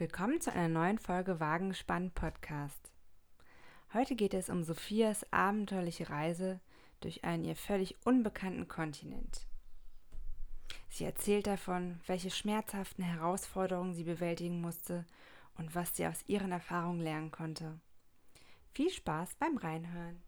Willkommen zu einer neuen Folge Wagengespann Podcast. Heute geht es um Sophias abenteuerliche Reise durch einen ihr völlig unbekannten Kontinent. Sie erzählt davon, welche schmerzhaften Herausforderungen sie bewältigen musste und was sie aus ihren Erfahrungen lernen konnte. Viel Spaß beim Reinhören.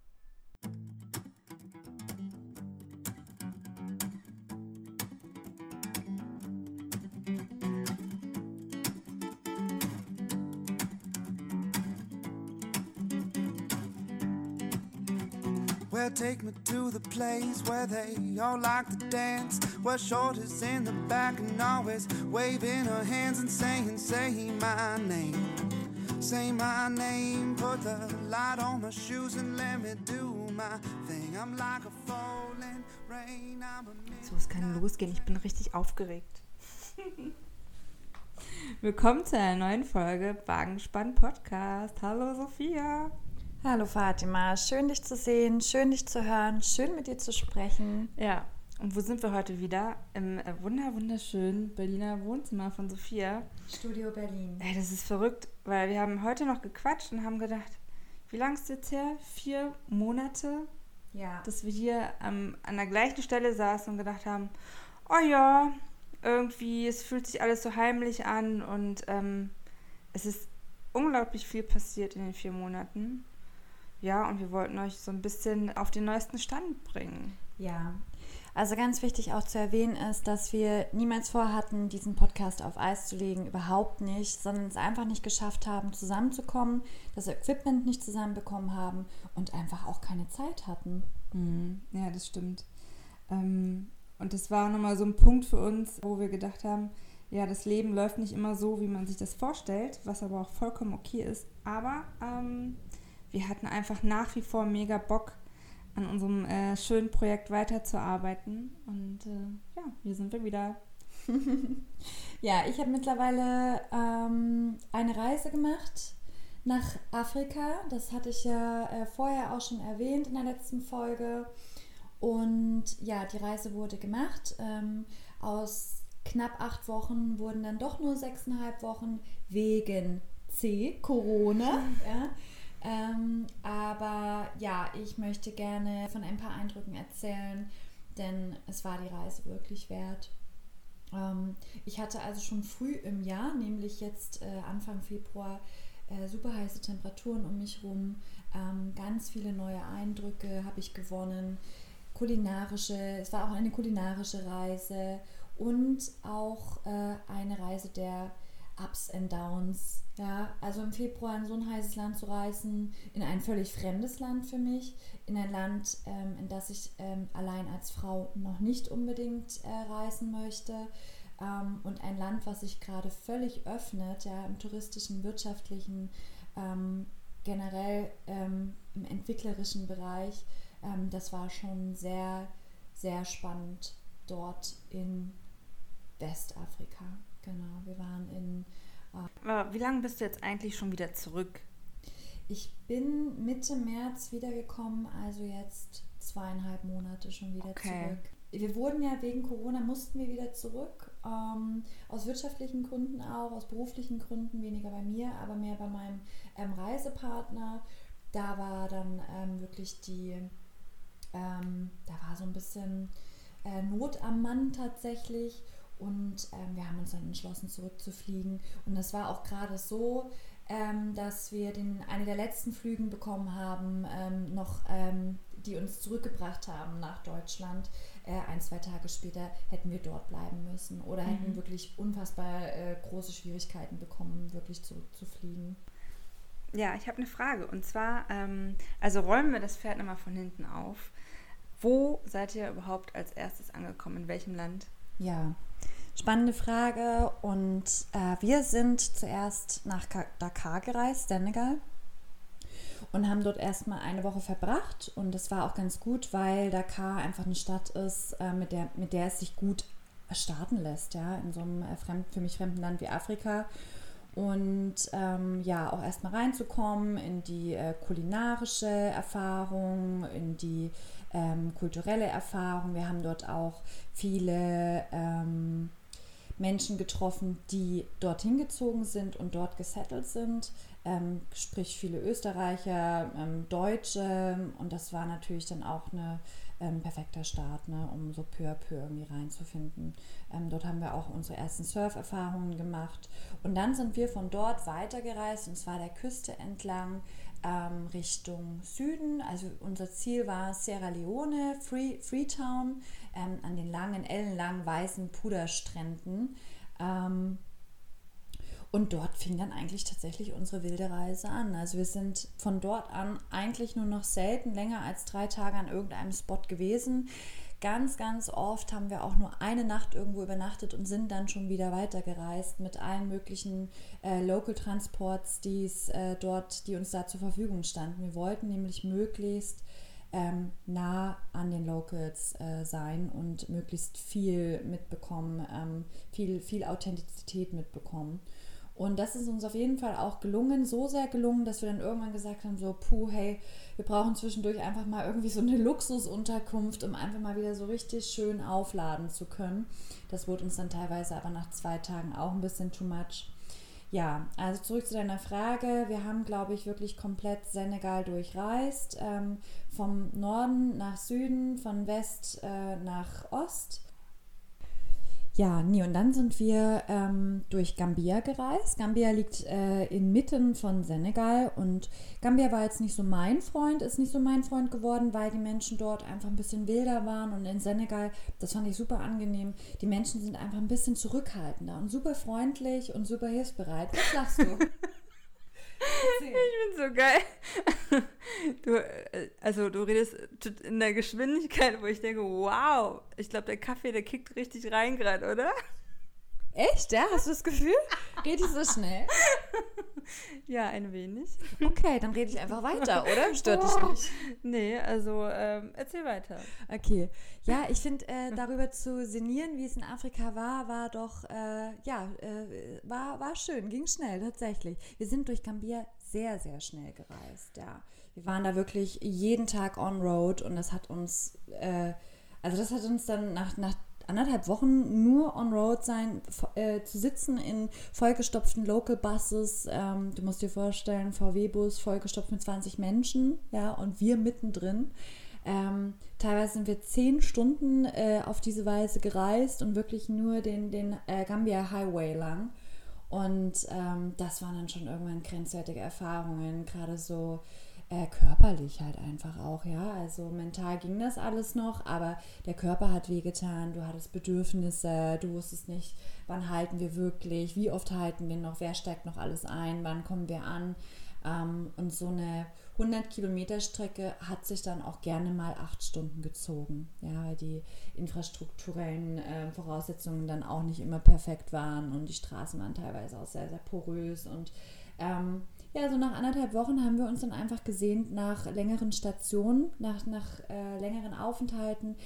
Well, take me to the place where they all like to dance. Where shoulders in the back and always waving her hands and saying, Say my name. Say my name. Put the light on my shoes and let me do my thing. I'm like a falling rain. I'm a So, es kann losgehen. Ich bin richtig aufgeregt. Willkommen zu einer neuen Folge Wagenspann Podcast. Hallo Sophia. Hallo Fatima, schön dich zu sehen, schön dich zu hören, schön mit dir zu sprechen. Ja, und wo sind wir heute wieder? Im äh, wunder wunderschönen Berliner Wohnzimmer von Sophia. Studio Berlin. Ey, das ist verrückt, weil wir haben heute noch gequatscht und haben gedacht, wie lange ist jetzt her? Vier Monate, Ja. dass wir hier ähm, an der gleichen Stelle saßen und gedacht haben, oh ja, irgendwie, es fühlt sich alles so heimlich an und ähm, es ist unglaublich viel passiert in den vier Monaten. Ja, und wir wollten euch so ein bisschen auf den neuesten Stand bringen. Ja. Also ganz wichtig auch zu erwähnen ist, dass wir niemals vorhatten, diesen Podcast auf Eis zu legen, überhaupt nicht, sondern es einfach nicht geschafft haben, zusammenzukommen, das Equipment nicht zusammenbekommen haben und einfach auch keine Zeit hatten. Mhm. Ja, das stimmt. Ähm, und das war nochmal so ein Punkt für uns, wo wir gedacht haben, ja, das Leben läuft nicht immer so, wie man sich das vorstellt, was aber auch vollkommen okay ist. Aber ähm, wir hatten einfach nach wie vor mega Bock, an unserem äh, schönen Projekt weiterzuarbeiten. Und äh, ja, hier sind wir wieder. Ja, ich habe mittlerweile ähm, eine Reise gemacht nach Afrika. Das hatte ich ja äh, vorher auch schon erwähnt in der letzten Folge. Und ja, die Reise wurde gemacht. Ähm, aus knapp acht Wochen wurden dann doch nur sechseinhalb Wochen wegen C, Corona. Ja. Ähm, aber ja, ich möchte gerne von ein paar Eindrücken erzählen, denn es war die Reise wirklich wert. Ähm, ich hatte also schon früh im Jahr, nämlich jetzt äh, Anfang Februar, äh, super heiße Temperaturen um mich rum. Ähm, ganz viele neue Eindrücke habe ich gewonnen. Kulinarische, es war auch eine kulinarische Reise und auch äh, eine Reise der Ups and Downs. Ja, also im Februar in so ein heißes Land zu reisen, in ein völlig fremdes Land für mich, in ein Land, ähm, in das ich ähm, allein als Frau noch nicht unbedingt äh, reisen möchte ähm, und ein Land, was sich gerade völlig öffnet, ja, im touristischen, wirtschaftlichen, ähm, generell ähm, im entwicklerischen Bereich. Ähm, das war schon sehr, sehr spannend dort in Westafrika. Genau, wir waren in Aber wie lange bist du jetzt eigentlich schon wieder zurück? Ich bin Mitte März wiedergekommen, also jetzt zweieinhalb Monate schon wieder Okay. zurück. Wir wurden ja wegen Corona, mussten wir wieder zurück. Ähm, aus wirtschaftlichen Gründen auch, aus beruflichen Gründen, weniger bei mir, aber mehr bei meinem ähm, Reisepartner. Da war dann ähm, wirklich die, ähm, da war so ein bisschen äh, Not am Mann tatsächlich. Und ähm, wir haben uns dann entschlossen, zurückzufliegen. Und das war auch gerade so, ähm, dass wir den, eine der letzten Flügen bekommen haben, ähm, noch, ähm, die uns zurückgebracht haben nach Deutschland. Äh, ein, zwei Tage später hätten wir dort bleiben müssen oder hätten Mhm. wirklich unfassbar äh, große Schwierigkeiten bekommen, wirklich zurückzufliegen. Ja, ich habe eine Frage. Und zwar, ähm, also räumen wir das Pferd nochmal von hinten auf. Wo seid ihr überhaupt als erstes angekommen? In welchem Land? Ja, spannende Frage. Und äh, wir sind zuerst nach Ka- Dakar gereist, Senegal. Und haben dort erstmal eine Woche verbracht. Und das war auch ganz gut, weil Dakar einfach eine Stadt ist, äh, mit, der, mit der es sich gut starten lässt, ja, in so einem äh, fremd, für mich fremden Land wie Afrika. Und ähm, ja, auch erstmal reinzukommen in die äh, kulinarische Erfahrung, in die ähm, kulturelle Erfahrung. Wir haben dort auch viele ähm, Menschen getroffen, die dorthin gezogen sind und dort gesettelt sind, ähm, sprich viele Österreicher, ähm, Deutsche. Und das war natürlich dann auch eine ähm, perfekter Start, ne, um so peu à peu irgendwie reinzufinden. Ähm, dort haben wir auch unsere ersten Surf-Erfahrungen gemacht. Und dann sind wir von dort weitergereist und zwar der Küste entlang ähm, Richtung Süden. Also unser Ziel war Sierra Leone, Free, Freetown, ähm, an den langen, ellenlangen, weißen Puderstränden. Ähm, und dort fing dann eigentlich tatsächlich unsere wilde Reise an. Also wir sind von dort an eigentlich nur noch selten länger als drei Tage an irgendeinem Spot gewesen. Ganz, ganz oft haben wir auch nur eine Nacht irgendwo übernachtet und sind dann schon wieder weitergereist mit allen möglichen äh, Local Transports, die äh, dort, die uns da zur Verfügung standen. Wir wollten nämlich möglichst ähm, nah an den Locals äh, sein und möglichst viel mitbekommen, ähm, viel, viel Authentizität mitbekommen. Und das ist uns auf jeden Fall auch gelungen, so sehr gelungen, dass wir dann irgendwann gesagt haben, so, puh, hey, wir brauchen zwischendurch einfach mal irgendwie so eine Luxusunterkunft, um einfach mal wieder so richtig schön aufladen zu können. Das wurde uns dann teilweise aber nach zwei Tagen auch ein bisschen too much. Ja, also zurück zu deiner Frage. Wir haben, glaube ich, wirklich komplett Senegal durchreist. Ähm, vom Norden nach Süden, von West äh, nach Ost. Ja, nee, und dann sind wir ähm, durch Gambia gereist. Gambia liegt äh, inmitten von Senegal und Gambia war jetzt nicht so mein Freund, ist nicht so mein Freund geworden, weil die Menschen dort einfach ein bisschen wilder waren und in Senegal, das fand ich super angenehm, die Menschen sind einfach ein bisschen zurückhaltender und super freundlich und super hilfsbereit. Was lachst du? Ich bin so geil. Du, äh, also du redest in der Geschwindigkeit, wo ich denke, wow, ich glaube, der Kaffee, der kickt richtig rein gerade, oder? Echt? Ja? Hast du das Gefühl? Geht ich so schnell? Ja, ein wenig. Okay, dann rede ich einfach weiter, oder? Stört dich nicht? Nee, also ähm, erzähl weiter. Okay. Ja, ich finde, äh, darüber zu sinnieren, wie es in Afrika war, war doch, äh, ja, äh, war, war schön, ging schnell, tatsächlich. Wir sind durch Gambia sehr, sehr schnell gereist, ja. Wir waren da wirklich jeden Tag on road und das hat uns, äh, also das hat uns dann nach, nach anderthalb Wochen nur on road sein, äh, zu sitzen in vollgestopften Local Buses. Ähm, du musst dir vorstellen, VW-Bus vollgestopft mit 20 Menschen, ja, und wir mittendrin. Ähm, teilweise sind wir zehn Stunden äh, auf diese Weise gereist und wirklich nur den, den äh, Gambia Highway lang. Und ähm, das waren dann schon irgendwann grenzwertige Erfahrungen, gerade so äh, körperlich halt einfach auch, ja. Also mental ging das alles noch, aber der Körper hat wehgetan, du hattest Bedürfnisse, du wusstest nicht, wann halten wir wirklich, wie oft halten wir noch, wer steigt noch alles ein, wann kommen wir an. Ähm, und so eine 100 Kilometer Strecke hat sich dann auch gerne mal acht Stunden gezogen, ja, weil die infrastrukturellen äh, Voraussetzungen dann auch nicht immer perfekt waren und die Straßen waren teilweise auch sehr, sehr porös und ähm, ja, so nach anderthalb Wochen haben wir uns dann einfach gesehnt nach längeren Stationen, nach, nach äh, längeren Aufenthalten.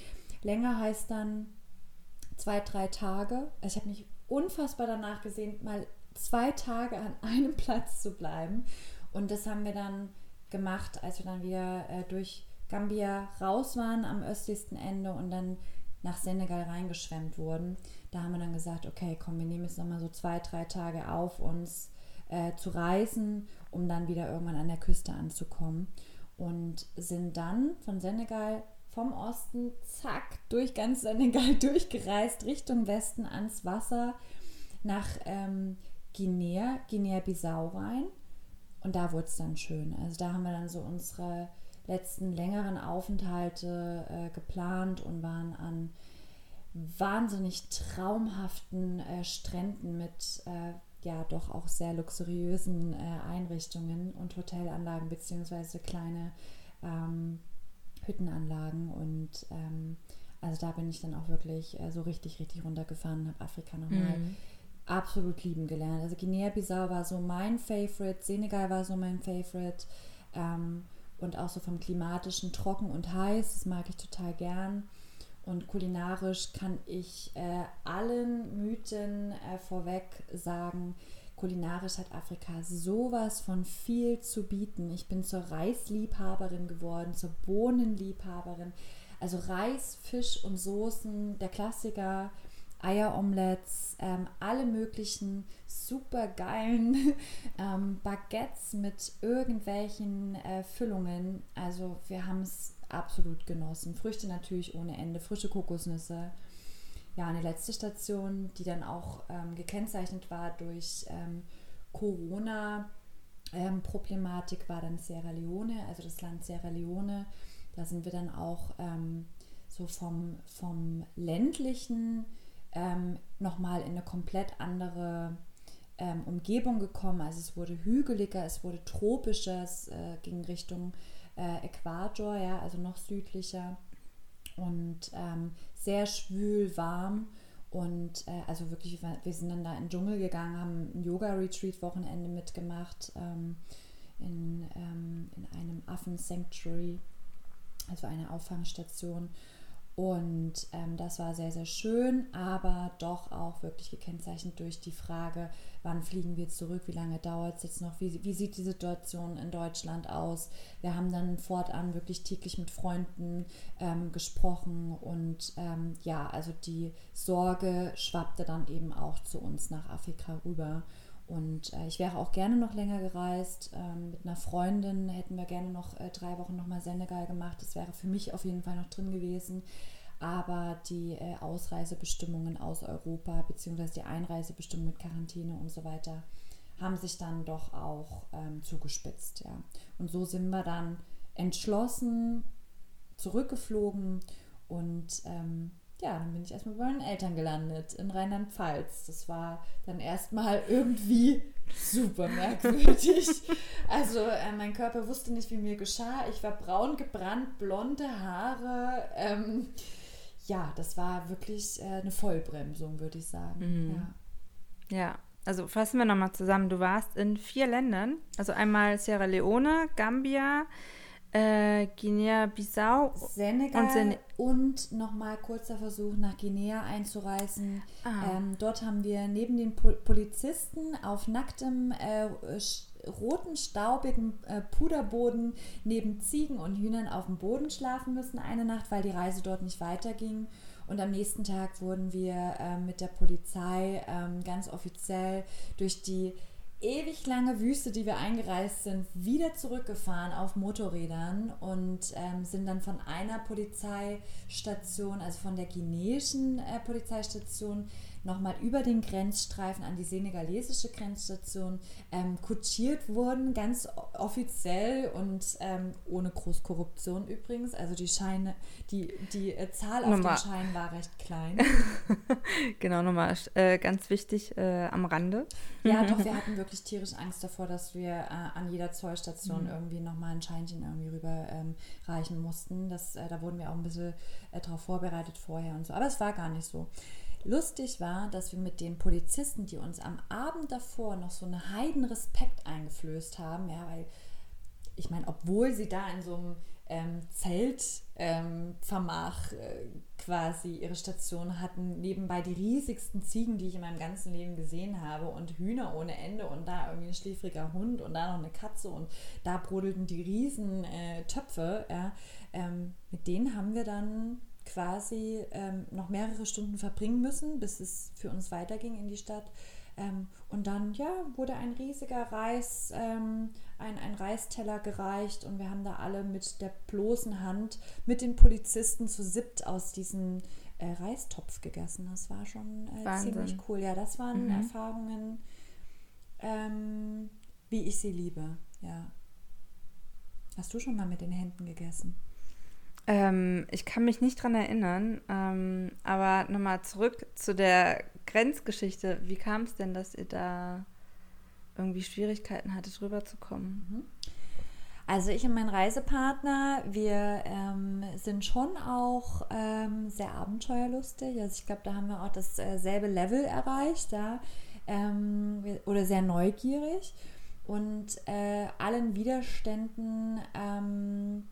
Länger heißt dann zwei, drei Tage. Also ich habe mich unfassbar danach gesehnt, mal zwei Tage an einem Platz zu bleiben. Und das haben wir dann gemacht, als wir dann wieder äh, durch Gambia raus waren am östlichsten Ende und dann nach Senegal reingeschwemmt wurden. Da haben wir dann gesagt, okay, komm, wir nehmen jetzt nochmal so zwei, drei Tage auf uns äh, zu reisen, um dann wieder irgendwann an der Küste anzukommen. Und sind dann von Senegal vom Osten, zack, durch ganz Senegal durchgereist, Richtung Westen ans Wasser, nach ähm, Guinea, Guinea-Bissau rein. Und da wurde es dann schön. Also da haben wir dann so unsere letzten längeren Aufenthalte äh, geplant und waren an wahnsinnig traumhaften äh, Stränden mit äh, ja doch auch sehr luxuriösen äh, Einrichtungen und Hotelanlagen beziehungsweise kleine ähm, Hüttenanlagen und ähm, also da bin ich dann auch wirklich äh, so richtig, richtig runtergefahren, habe Afrika nochmal mhm. absolut lieben gelernt. Also Guinea-Bissau war so mein Favorite, Senegal war so mein Favorite ähm, und auch so vom klimatischen trocken und heiß, das mag ich total gern. Und kulinarisch kann ich äh, allen Mythen äh, vorweg sagen, kulinarisch hat Afrika sowas von viel zu bieten. Ich bin zur Reisliebhaberin geworden, zur Bohnenliebhaberin. Also Reis, Fisch und Soßen, der Klassiker. Eieromelettes, ähm, alle möglichen super geilen ähm, Baguettes mit irgendwelchen äh, Füllungen. Also wir haben es absolut genossen. Früchte natürlich ohne Ende, frische Kokosnüsse. Ja, eine letzte Station, die dann auch ähm, gekennzeichnet war durch ähm, Corona. Ähm, Problematik war dann Sierra Leone, also das Land Sierra Leone. Da sind wir dann auch ähm, so vom, vom ländlichen ähm, nochmal in eine komplett andere ähm, Umgebung gekommen. Also es wurde hügeliger, es wurde tropischer, es äh, ging Richtung äh, Äquator, ja, also noch südlicher und ähm, sehr schwül, warm. Und äh, also wirklich, wir sind dann da in den Dschungel gegangen, haben ein Yoga-Retreat-Wochenende mitgemacht ähm, in, ähm, in einem Affen-Sanctuary, also eine Auffangstation. Und ähm, das war sehr, sehr schön, aber doch auch wirklich gekennzeichnet durch die Frage, wann fliegen wir zurück, wie lange dauert es jetzt noch, wie, wie sieht die Situation in Deutschland aus. Wir haben dann fortan wirklich täglich mit Freunden ähm, gesprochen und ähm, ja, also die Sorge schwappte dann eben auch zu uns nach Afrika rüber. Und äh, ich wäre auch gerne noch länger gereist. Ähm, mit einer Freundin hätten wir gerne noch äh, drei Wochen nochmal Senegal gemacht. Das wäre für mich auf jeden Fall noch drin gewesen. Aber die äh, Ausreisebestimmungen aus Europa, beziehungsweise die Einreisebestimmungen mit Quarantäne und so weiter, haben sich dann doch auch ähm, zugespitzt. Ja. Und so sind wir dann entschlossen zurückgeflogen und ähm, ja, dann bin ich erstmal bei meinen Eltern gelandet in Rheinland-Pfalz. Das war dann erstmal irgendwie super merkwürdig. Also äh, mein Körper wusste nicht, wie mir geschah. Ich war braun gebrannt, blonde Haare. Ähm, ja, das war wirklich äh, eine Vollbremsung, würde ich sagen. Mhm. Ja. ja. Also fassen wir nochmal zusammen. Du warst in vier Ländern, also einmal Sierra Leone, Gambia, äh, Guinea-Bissau Senegal und, Sen und nochmal kurzer Versuch nach Guinea einzureisen. Ah. Ähm, dort haben wir neben den Pol Polizisten auf nacktem äh, roten, staubigen äh, Puderboden neben Ziegen und Hühnern auf dem Boden schlafen müssen eine Nacht, weil die Reise dort nicht weiterging. Und am nächsten Tag wurden wir äh, mit der Polizei ähm, ganz offiziell durch die ewig lange Wüste, die wir eingereist sind, wieder zurückgefahren auf Motorrädern und ähm, sind dann von einer Polizeistation, also von der guineischen äh, Polizeistation, nochmal über den Grenzstreifen an die senegalesische Grenzstation ähm, kutschiert wurden, ganz offiziell und ähm, ohne Großkorruption übrigens. Also die Scheine, die, die äh, Zahl auf Nummer. den Scheinen war recht klein. genau, nochmal äh, ganz wichtig äh, am Rande. Ja, doch, wir hatten wirklich tierisch Angst davor, dass wir äh, an jeder Zollstation mhm. irgendwie nochmal ein Scheinchen irgendwie rüber ähm, reichen mussten. Das, äh, da wurden wir auch ein bisschen äh, darauf vorbereitet vorher und so. Aber es war gar nicht so. Lustig war, dass wir mit den Polizisten, die uns am Abend davor noch so einen Heidenrespekt eingeflößt haben, ja, weil ich meine, obwohl sie da in so einem ähm, Zeltvermach ähm, äh, quasi ihre Station hatten, nebenbei die riesigsten Ziegen, die ich in meinem ganzen Leben gesehen habe und Hühner ohne Ende und da irgendwie ein schläfriger Hund und da noch eine Katze und da brodelten die riesen äh, Töpfe. Ja, ähm, mit denen haben wir dann quasi ähm, noch mehrere Stunden verbringen müssen, bis es für uns weiterging in die Stadt. Ähm, und dann, ja, wurde ein riesiger Reis, ähm, ein, ein Reisteller gereicht und wir haben da alle mit der bloßen Hand mit den Polizisten zu siebt aus diesem äh, Reistopf gegessen. Das war schon äh, ziemlich cool. Ja, das waren mhm. Erfahrungen, ähm, wie ich sie liebe. Ja. Hast du schon mal mit den Händen gegessen? Ähm, ich kann mich nicht dran erinnern, ähm, aber nochmal zurück zu der Grenzgeschichte. Wie kam es denn, dass ihr da irgendwie Schwierigkeiten hattet, rüberzukommen? Mhm. Also ich und mein Reisepartner, wir ähm, sind schon auch ähm, sehr abenteuerlustig. Also ich glaube, da haben wir auch dasselbe Level erreicht, ja? Ähm, oder sehr neugierig und äh, allen Widerständen ähm,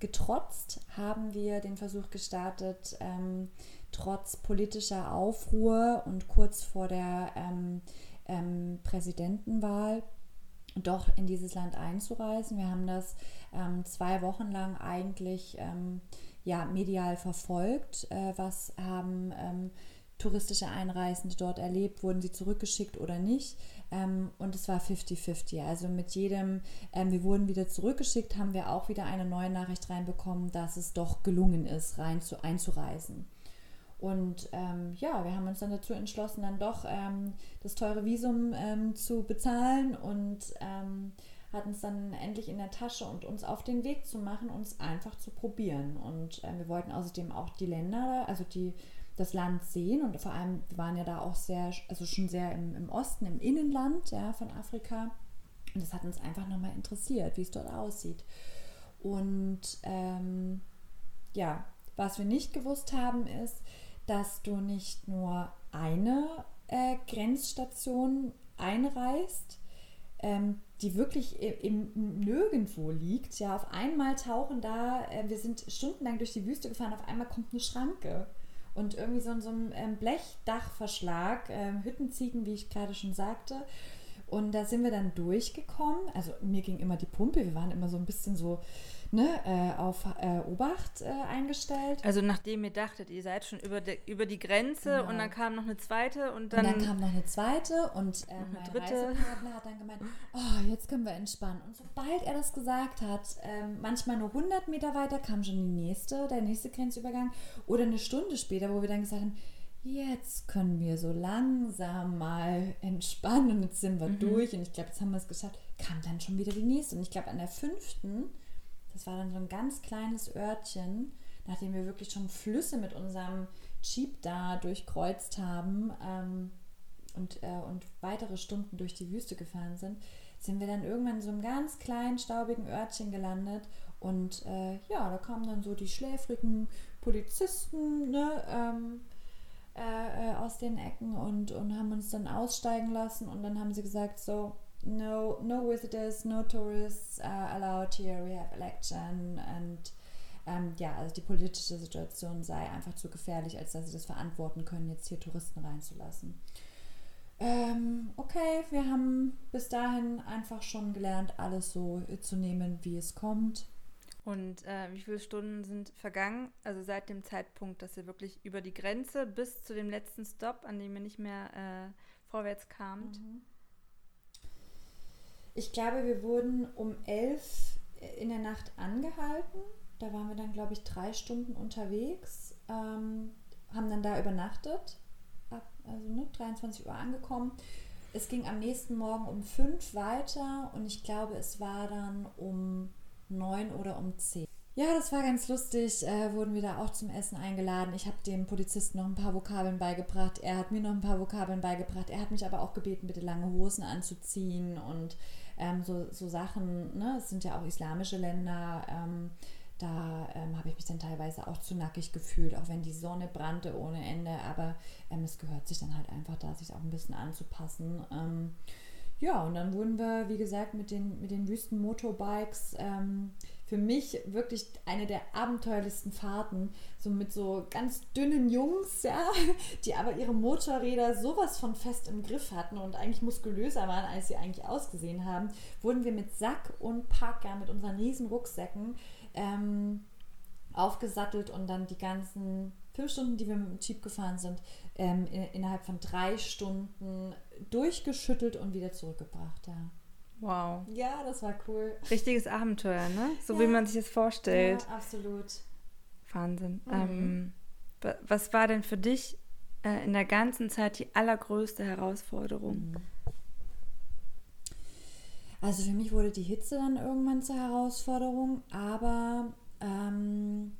getrotzt haben wir den Versuch gestartet, ähm, trotz politischer Aufruhr und kurz vor der ähm, ähm, Präsidentenwahl doch in dieses Land einzureisen. Wir haben das ähm, zwei Wochen lang eigentlich ähm, ja, medial verfolgt, äh, was haben ähm, touristische Einreisende dort erlebt, wurden sie zurückgeschickt oder nicht. Ähm, und es war 50-50. Also mit jedem, ähm, wir wurden wieder zurückgeschickt, haben wir auch wieder eine neue Nachricht reinbekommen, dass es doch gelungen ist, rein zu, einzureisen. Und ähm, ja, wir haben uns dann dazu entschlossen, dann doch ähm, das teure Visum ähm, zu bezahlen und ähm, hatten es dann endlich in der Tasche und uns auf den Weg zu machen, uns einfach zu probieren. Und äh, wir wollten außerdem auch die Länder, also die, das Land sehen und vor allem, wir waren ja da auch sehr, also schon sehr im, im Osten, im Innenland ja, von Afrika. Und das hat uns einfach nochmal interessiert, wie es dort aussieht. Und ähm, ja, was wir nicht gewusst haben, ist, dass du nicht nur eine äh, Grenzstation einreist, ähm, die wirklich im, im, Nirgendwo liegt. Ja, auf einmal tauchen da, äh, wir sind stundenlang durch die Wüste gefahren, auf einmal kommt eine Schranke und irgendwie so, so ein ähm, Blechdachverschlag, äh, Hüttenziegen, wie ich gerade schon sagte. Und da sind wir dann durchgekommen. Also mir ging immer die Pumpe, wir waren immer so ein bisschen so ne, äh, auf äh, Obacht äh, eingestellt. Also nachdem ihr dachtet, ihr seid schon über, de, über die Grenze genau. und dann kam noch eine zweite und dann... Und dann kam noch eine zweite und äh, mein dritte. Reisepartner hat dann gemeint, oh, jetzt können wir entspannen. Und sobald er das gesagt hat, ähm, manchmal nur 100 Meter weiter kam schon die nächste, der nächste Grenzübergang oder eine Stunde später, wo wir dann gesagt haben, jetzt können wir so langsam mal entspannen und jetzt sind wir mhm. durch und ich glaube, jetzt haben wir es geschafft, kam dann schon wieder die nächste und ich glaube, an der fünften das war dann so ein ganz kleines Örtchen, nachdem wir wirklich schon Flüsse mit unserem Jeep da durchkreuzt haben ähm, und, äh, und weitere Stunden durch die Wüste gefahren sind, sind wir dann irgendwann in so einem ganz kleinen, staubigen Örtchen gelandet. Und äh, ja, da kamen dann so die schläfrigen Polizisten ne, ähm, äh, äh aus den Ecken und, und haben uns dann aussteigen lassen. Und dann haben sie gesagt, so, no no visitors, no tourists uh, allowed here. We have election and ähm, ja, also die politische Situation sei einfach zu gefährlich, als dass sie das verantworten können, jetzt hier Touristen reinzulassen. Ähm, okay, wir haben bis dahin einfach schon gelernt, alles so zu nehmen, wie es kommt. Und äh, wie viele Stunden sind vergangen? Also seit dem Zeitpunkt, dass ihr wirklich über die Grenze bis zu dem letzten Stop, an dem ihr nicht mehr äh, vorwärts kamt? Mhm. Ich glaube, wir wurden um elf in der Nacht angehalten. Da waren wir dann, glaube ich, drei Stunden unterwegs, ähm, haben dann da übernachtet, ab, also ne, 23 Uhr angekommen. Es ging am nächsten Morgen um fünf weiter und ich glaube, es war dann um neun oder um zehn. Ja, das war ganz lustig. Äh, wurden wir da auch zum Essen eingeladen. Ich habe dem Polizisten noch ein paar Vokabeln beigebracht. Er hat mir noch ein paar Vokabeln beigebracht. Er hat mich aber auch gebeten, bitte lange Hosen anzuziehen und ähm, so, so Sachen. Ne? Es sind ja auch islamische Länder. Ähm, da ähm, habe ich mich dann teilweise auch zu nackig gefühlt, auch wenn die Sonne brannte ohne Ende. Aber ähm, es gehört sich dann halt einfach da, sich auch ein bisschen anzupassen. Ähm, ja, und dann wurden wir, wie gesagt, mit den, mit den Wüsten-Motorbikes ähm, für mich wirklich eine der abenteuerlichsten Fahrten, so mit so ganz dünnen Jungs, ja, die aber ihre Motorräder sowas von fest im Griff hatten und eigentlich muskulöser waren, als sie eigentlich ausgesehen haben, wurden wir mit Sack und Packer, mit unseren riesen Rucksäcken ähm, aufgesattelt und dann die ganzen fünf Stunden, die wir mit dem Jeep gefahren sind, ähm, in, innerhalb von drei Stunden durchgeschüttelt und wieder zurückgebracht, ja. Wow. Ja, das war cool. Richtiges Abenteuer, ne? So ja. wie man sich das vorstellt. Ja, absolut. Wahnsinn. Mhm. Ähm, was war denn für dich äh, in der ganzen Zeit die allergrößte Herausforderung? Also für mich wurde die Hitze dann irgendwann zur Herausforderung, aber ähm,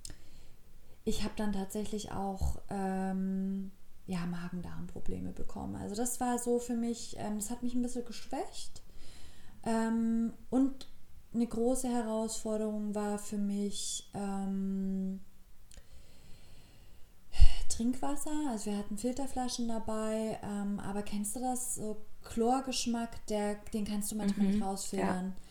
ich habe dann tatsächlich auch ähm, ja, Magen-Darm-Probleme bekommen. Also das war so für mich, ähm, das hat mich ein bisschen geschwächt. Ähm, und eine große Herausforderung war für mich ähm, Trinkwasser. Also wir hatten Filterflaschen dabei, ähm, aber kennst du das? So Chlorgeschmack, der, den kannst du manchmal mhm, nicht rausfiltern. Ja.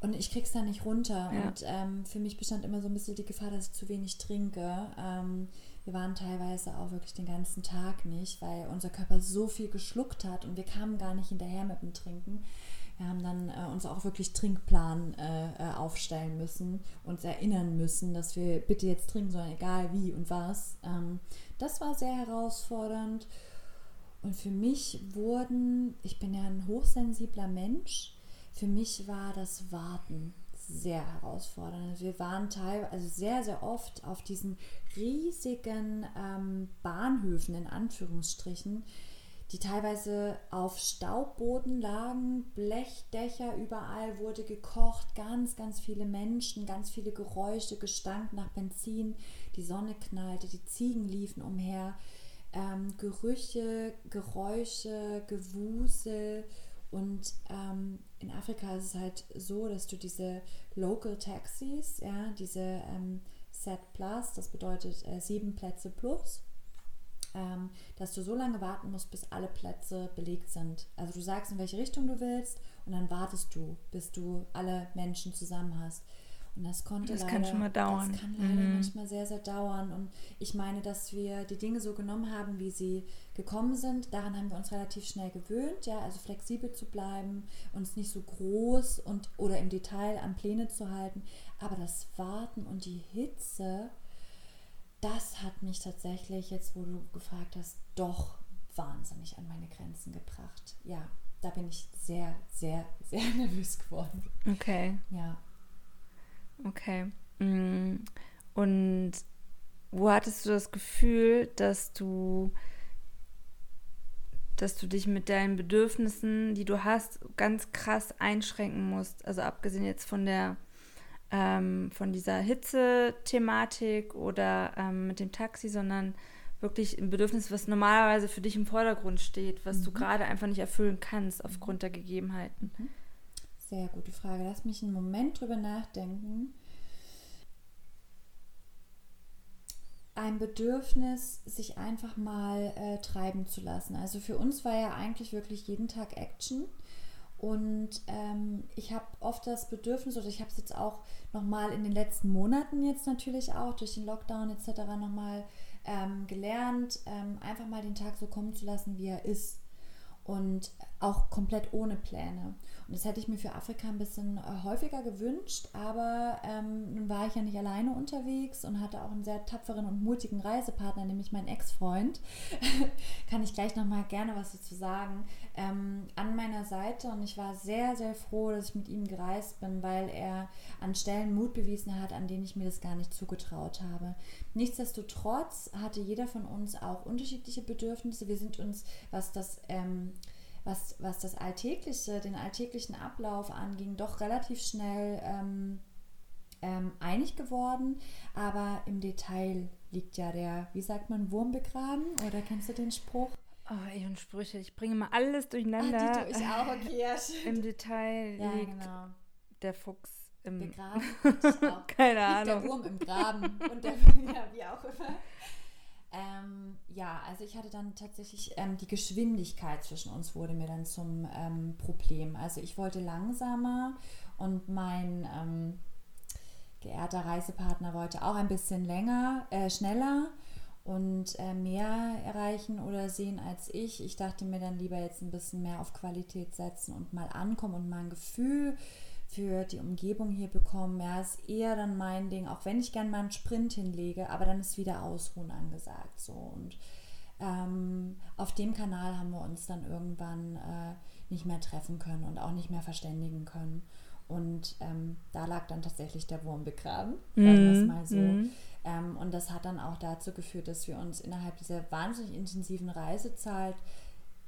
Und ich krieg's da nicht runter. Ja. Und ähm, für mich bestand immer so ein bisschen die Gefahr, dass ich zu wenig trinke. Ähm, wir waren teilweise auch wirklich den ganzen Tag nicht, weil unser Körper so viel geschluckt hat und wir kamen gar nicht hinterher mit dem Trinken. Wir haben dann äh, uns auch wirklich Trinkplan äh, äh, aufstellen müssen, uns erinnern müssen, dass wir bitte jetzt trinken sollen, egal wie und was. Ähm, das war sehr herausfordernd. Und für mich wurden, ich bin ja ein hochsensibler Mensch, für mich war das Warten sehr herausfordernd. Wir waren teilweise, also sehr, sehr oft auf diesen riesigen ähm, Bahnhöfen in Anführungsstrichen, die teilweise auf Staubboden lagen, Blechdächer, überall wurde gekocht, ganz, ganz viele Menschen, ganz viele Geräusche, Gestank nach Benzin, die Sonne knallte, die Ziegen liefen umher, ähm, Gerüche, Geräusche, Gewusel und ähm, in Afrika ist es halt so, dass du diese Local Taxis, ja, diese ähm, Set Plus, das bedeutet äh, sieben Plätze plus, ähm, dass du so lange warten musst, bis alle Plätze belegt sind. Also du sagst, in welche Richtung du willst und dann wartest du, bis du alle Menschen zusammen hast. Und das konnte das leider, kann schon mal dauern. Das kann leider mhm. manchmal sehr, sehr dauern. Und ich meine, dass wir die Dinge so genommen haben, wie sie gekommen sind. Daran haben wir uns relativ schnell gewöhnt, ja, also flexibel zu bleiben, uns nicht so groß und oder im Detail an Pläne zu halten. Aber das Warten und die Hitze, das hat mich tatsächlich, jetzt wo du gefragt hast, doch wahnsinnig an meine Grenzen gebracht. Ja, da bin ich sehr, sehr, sehr nervös geworden. Okay. Ja. Okay. Mm. Und wo hattest du das Gefühl, dass du, dass du dich mit deinen Bedürfnissen, die du hast, ganz krass einschränken musst? Also abgesehen jetzt von der ähm, von dieser Hitze-Thematik oder ähm, mit dem Taxi, sondern wirklich ein Bedürfnis, was normalerweise für dich im Vordergrund steht, was mhm. du gerade einfach nicht erfüllen kannst aufgrund der Gegebenheiten. Mhm. Sehr gute Frage. Lass mich einen Moment drüber nachdenken. Ein Bedürfnis, sich einfach mal äh, treiben zu lassen. Also für uns war ja eigentlich wirklich jeden Tag Action. Und ähm, ich habe oft das Bedürfnis, oder ich habe es jetzt auch nochmal in den letzten Monaten jetzt natürlich auch durch den Lockdown etc. nochmal ähm, gelernt, ähm, einfach mal den Tag so kommen zu lassen, wie er ist. Und auch komplett ohne Pläne. Und das hätte ich mir für Afrika ein bisschen äh, häufiger gewünscht, aber ähm, nun war ich ja nicht alleine unterwegs und hatte auch einen sehr tapferen und mutigen Reisepartner, nämlich meinen Ex-Freund. Kann ich gleich nochmal gerne was dazu sagen. Ähm, an meiner Seite und ich war sehr, sehr froh, dass ich mit ihm gereist bin, weil er an Stellen Mut bewiesen hat, an denen ich mir das gar nicht zugetraut habe. Nichtsdestotrotz hatte jeder von uns auch unterschiedliche Bedürfnisse. Wir sind uns, was das ähm, was, was das Alltägliche, den alltäglichen Ablauf anging, doch relativ schnell ähm, ähm, einig geworden. Aber im Detail liegt ja der, wie sagt man, Wurm begraben? Oder kennst du den Spruch? Oh, ey, und Sprüche, ich bringe mal alles durcheinander. Ah, die tue ich auch, okay, ja, Im Detail ja, liegt genau. der Fuchs im... Begraben? Keine Ahnung. der Wurm im Graben und der, ja, wie auch immer. Ähm, ja, also ich hatte dann tatsächlich ähm, die Geschwindigkeit zwischen uns wurde mir dann zum ähm, Problem. Also ich wollte langsamer und mein ähm, geehrter Reisepartner wollte auch ein bisschen länger, äh, schneller und äh, mehr erreichen oder sehen als ich. Ich dachte mir dann lieber jetzt ein bisschen mehr auf Qualität setzen und mal ankommen und mal ein Gefühl für die Umgebung hier bekommen. Ja, ist eher dann mein Ding, auch wenn ich gerne mal einen Sprint hinlege, aber dann ist wieder Ausruhen angesagt. So und ähm, auf dem Kanal haben wir uns dann irgendwann äh, nicht mehr treffen können und auch nicht mehr verständigen können. Und ähm, da lag dann tatsächlich der Wurm begraben, sagen wir es mhm, mal so. Mm. Ähm, und das hat dann auch dazu geführt, dass wir uns innerhalb dieser wahnsinnig intensiven Reisezeit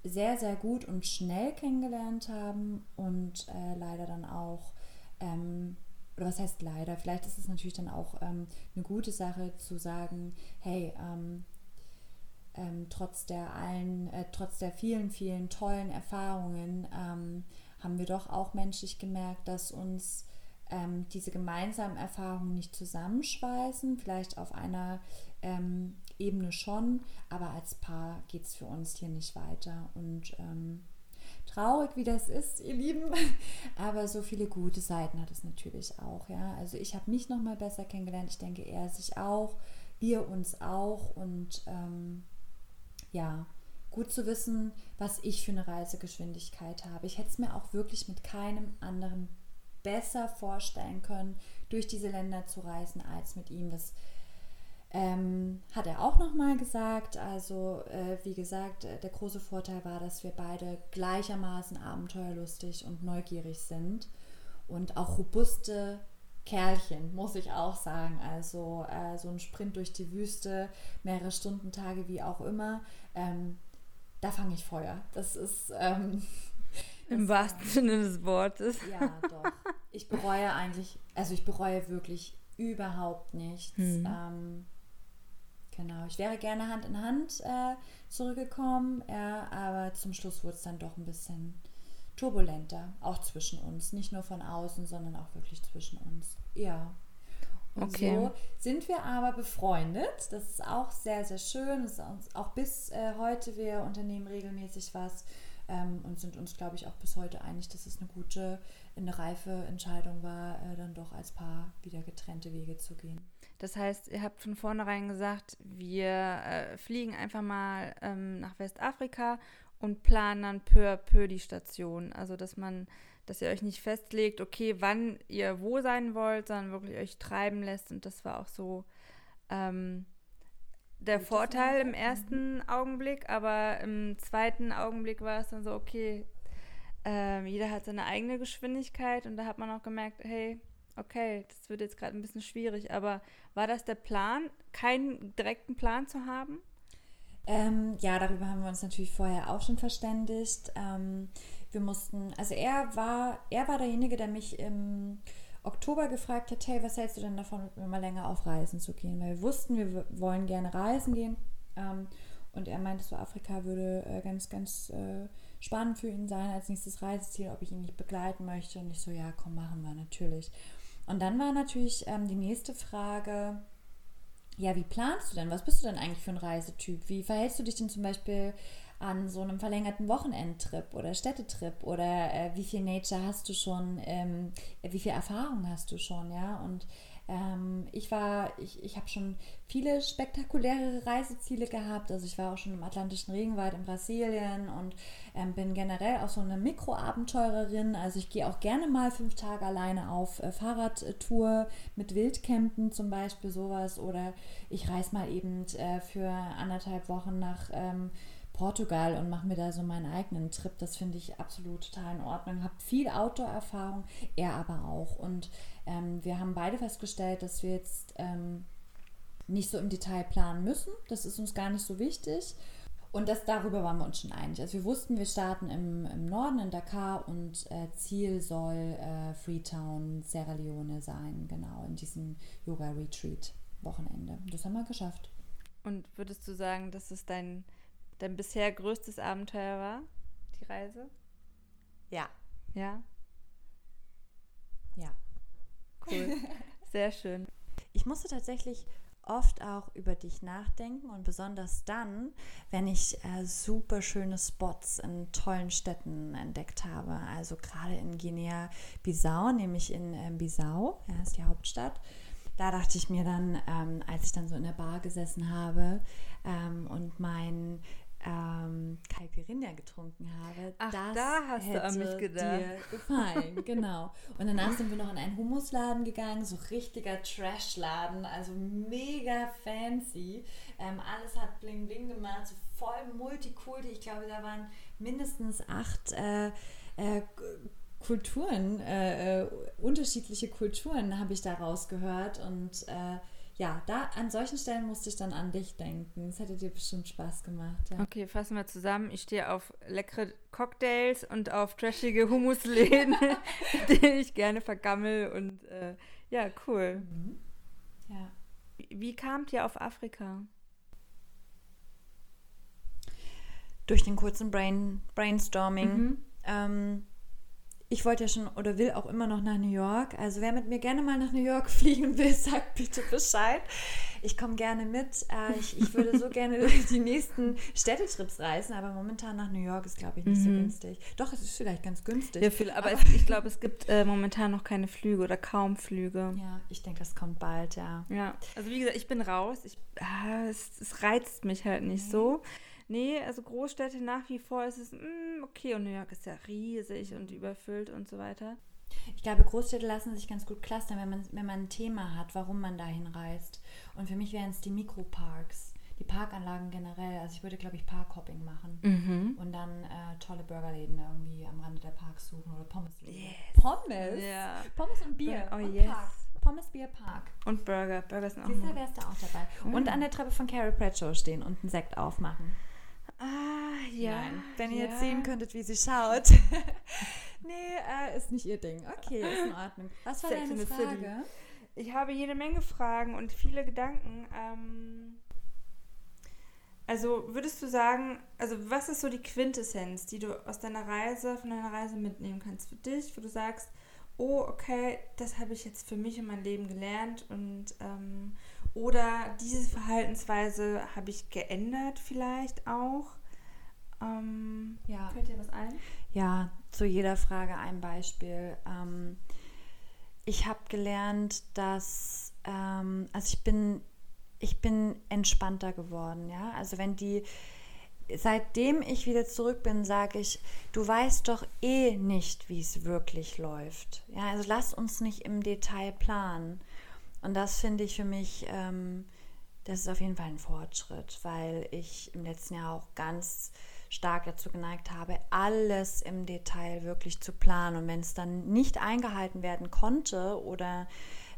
sehr, sehr gut und schnell kennengelernt haben und äh, leider dann auch ähm, oder was heißt leider, vielleicht ist es natürlich dann auch ähm, eine gute Sache zu sagen, hey, ähm, ähm, trotz der allen, äh, trotz der vielen, vielen tollen Erfahrungen ähm, haben wir doch auch menschlich gemerkt, dass uns ähm, diese gemeinsamen Erfahrungen nicht zusammenschweißen, vielleicht auf einer Ebene schon, aber als Paar geht es für uns hier nicht weiter. Und traurig, wie das ist, ihr Lieben. Aber so viele gute Seiten hat es natürlich auch. Ja, also ich habe mich noch mal besser kennengelernt. Ich denke, er sich auch, wir uns auch und ähm, ja, gut zu wissen, was ich für eine Reisegeschwindigkeit habe. Ich hätte es mir auch wirklich mit keinem anderen besser vorstellen können, durch diese Länder zu reisen, als mit ihm. Das ähm, hat er auch nochmal gesagt. Also, äh, wie gesagt, äh, der große Vorteil war, dass wir beide gleichermaßen abenteuerlustig und neugierig sind und auch robuste Kerlchen, muss ich auch sagen. Also äh, so ein Sprint durch die Wüste, mehrere Stunden, Tage, wie auch immer, ähm, da fange ich Feuer. Das ist. Ähm, Im wahrsten Sinne des Wortes. Ja, doch. Ich bereue eigentlich, also ich bereue wirklich überhaupt nichts. Hm. Ähm, genau, ich wäre gerne Hand in Hand äh, zurückgekommen, ja, aber zum Schluss wurde es dann doch ein bisschen turbulenter, auch zwischen uns. Nicht nur von außen, sondern auch wirklich zwischen uns. Ja. Und okay. so sind wir aber befreundet. Das ist auch sehr, sehr schön. Ist auch bis äh, heute, wir unternehmen regelmäßig was ähm, und sind uns, glaube ich, auch bis heute einig, dass es eine gute, eine reife Entscheidung war, äh, dann doch als Paar wieder getrennte Wege zu gehen. Das heißt, ihr habt von vornherein gesagt, wir äh, fliegen einfach mal ähm, nach Westafrika und planen dann peu à peu die Station. Also, dass man, dass ihr euch nicht festlegt, okay, wann ihr wo sein wollt, sondern wirklich euch treiben lässt. Und das war auch so ähm, der Vorteil im ersten mhm. Augenblick, aber im zweiten Augenblick war es dann so, okay, äh, jeder hat seine eigene Geschwindigkeit und da hat man auch gemerkt, hey, okay, das wird jetzt gerade ein bisschen schwierig, aber war das der Plan, keinen direkten Plan zu haben? Ähm, ja, darüber haben wir uns natürlich vorher auch schon verständigt. Ähm, wir mussten, also er war, er war derjenige, der mich im Oktober gefragt hat, hey, was hältst du denn davon, mit mir mal länger auf Reisen zu gehen? Weil wir wussten, wir wollen gerne reisen gehen. Ähm, und er meinte, so Afrika würde äh, ganz, ganz äh, spannend für ihn sein als nächstes Reiseziel, ob ich ihn nicht begleiten möchte. Und ich so, ja, komm, machen wir natürlich. Und dann war natürlich ähm, die nächste Frage, ja, wie planst du denn? Was bist du denn eigentlich für ein Reisetyp? Wie verhältst du dich denn zum Beispiel an so einem verlängerten Wochenendtrip oder Städtetrip oder äh, wie viel Nature hast du schon, ähm, wie viel Erfahrung hast du schon, ja? Und ähm, ich war, ich, ich habe schon viele spektakuläre Reiseziele gehabt. Also ich war auch schon im Atlantischen Regenwald in Brasilien und ähm, bin generell auch so eine Mikroabenteurerin. Also ich gehe auch gerne mal fünf Tage alleine auf äh, Fahrradtour mit Wildcampen zum Beispiel sowas. Oder ich reise mal eben äh, für anderthalb Wochen nach ähm, Portugal und mache mir da so meinen eigenen Trip. Das finde ich absolut total in Ordnung. Habe viel Outdoor-Erfahrung, er aber auch. Und ähm, wir haben beide festgestellt, dass wir jetzt ähm, nicht so im Detail planen müssen. Das ist uns gar nicht so wichtig. Und das, darüber waren wir uns schon einig. Also wir wussten, wir starten im, im Norden in Dakar und äh, Ziel soll äh, Freetown, Sierra Leone sein, genau, in diesem Yoga-Retreat-Wochenende. Das haben wir geschafft. Und würdest du sagen, dass es dein dein bisher größtes Abenteuer war, die Reise? Ja. Ja? Ja. Cool. Sehr schön. Ich musste tatsächlich oft auch über dich nachdenken und besonders dann, wenn ich äh, super schöne Spots in tollen Städten entdeckt habe. Also gerade in Guinea-Bissau, nämlich in äh, Bissau, ja, ist die Hauptstadt. Da dachte ich mir dann, ähm, als ich dann so in der Bar gesessen habe ähm, und mein ähm, Caipirinha getrunken habe. Ach, das da hast du an mich gedacht. dir gefallen, genau. Und danach sind wir noch in einen Hummusladen gegangen, so richtiger Trashladen, also mega fancy. Ähm, alles hat bling bling gemacht, so voll multikulti. Ich glaube, da waren mindestens acht äh, äh, Kulturen, äh, äh unterschiedliche Kulturen habe ich da rausgehört und äh, ja, da an solchen Stellen musste ich dann an dich denken. Das hätte dir bestimmt Spaß gemacht. Ja. Okay, fassen wir zusammen. Ich stehe auf leckere Cocktails und auf trashige Hummusläden, die ich gerne vergammel und äh, ja, cool. Mhm. Ja. Wie, wie kamt ihr auf Afrika? Durch den kurzen Brain, Brainstorming. Mhm. Ähm, ich wollte ja schon oder will auch immer noch nach New York. Also wer mit mir gerne mal nach New York fliegen will, sagt bitte Bescheid. Ich komme gerne mit. Äh, ich, ich, würde so gerne die nächsten Städtetrips reisen, aber momentan nach New York ist, glaube ich, nicht mhm. so günstig. Doch, es ist vielleicht ganz günstig. Ja, viel, aber, aber es, ich glaube, es gibt äh, momentan noch keine Flüge oder kaum Flüge. Ja, ich denke, das kommt bald, ja. Ja, also wie gesagt, ich bin raus. Ich, ah, es, es, reizt mich halt nicht mhm. so. Nee, also Großstädte nach wie vor ist es, mm, okay, und New York ist ja riesig und überfüllt und so weiter. Ich glaube, Großstädte lassen sich ganz gut clustern, wenn man, wenn man ein Thema hat, warum man dahin reist. Und für mich wären es die Mikroparks, die Parkanlagen generell. Also ich würde, glaube ich, Parkhopping machen Mhm. und dann äh, tolle Burgerläden irgendwie am Rande der Parks suchen oder Pommesläden. Yes. Pommes? Ja. Pommes und Bier. Oh, und yes. Park. Pommes, Bier, Park. Und Burger. Burger sind auch Siehst du, wärst du auch dabei. Mhm. Und an der Treppe von Carrie Bradshaw stehen und einen Sekt aufmachen. Ah, ja. Nein. Wenn ihr ja. jetzt sehen könntet, wie sie schaut. nee, äh, ist nicht ihr Ding. Okay, ist in Ordnung. Was war Sex deine City. Frage? Ich habe jede Menge Fragen und viele Gedanken. Ähm, also würdest du sagen, also was ist so die Quintessenz, die du aus deiner Reise, von deiner Reise mitnehmen kannst für dich, wo du sagst, oh, okay, das habe ich jetzt für mich in meinem Leben gelernt und ähm, oder diese Verhaltensweise habe ich geändert vielleicht auch. Ähm, Ja. Fällt dir was ein? Ja, zu jeder Frage ein Beispiel. Ähm, ich habe gelernt, dass, ähm, also ich bin, ich bin entspannter geworden, ja. Also wenn die, seitdem ich wieder zurück bin, sage ich, du weißt doch eh nicht, wie es wirklich läuft. Ja, also lass uns nicht im Detail planen. Und das finde ich für mich, ähm, das ist auf jeden Fall ein Fortschritt, weil ich im letzten Jahr auch ganz stark dazu geneigt habe, alles im Detail wirklich zu planen. Und wenn es dann nicht eingehalten werden konnte oder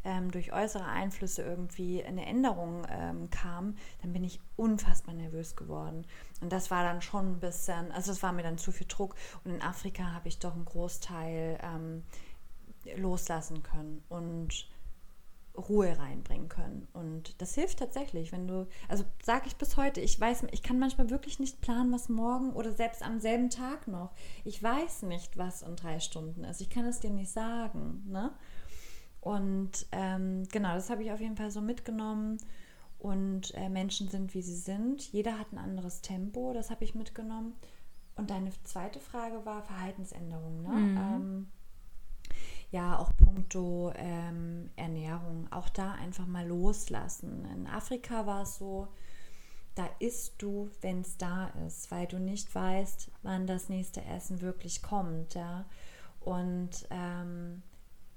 ähm, durch äußere Einflüsse irgendwie eine Änderung ähm, kam, dann bin ich unfassbar nervös geworden. Und das war dann schon ein bisschen, also es war mir dann zu viel Druck. Und in Afrika habe ich doch einen Großteil ähm, loslassen können und Ruhe reinbringen können. Und das hilft tatsächlich, wenn du, also sage ich bis heute, ich weiß, ich kann manchmal wirklich nicht planen, was morgen oder selbst am selben Tag noch. Ich weiß nicht, was in drei Stunden ist. Ich kann es dir nicht sagen. Ne? Und ähm, genau, das habe ich auf jeden Fall so mitgenommen. Und äh, Menschen sind, wie sie sind. Jeder hat ein anderes Tempo, das habe ich mitgenommen. Und deine zweite Frage war Verhaltensänderung. Ne? Mhm. Ähm, ja, auch puncto ähm, Ernährung, auch da einfach mal loslassen. In Afrika war es so, da isst du, wenn es da ist, weil du nicht weißt, wann das nächste Essen wirklich kommt. Ja? Und ähm,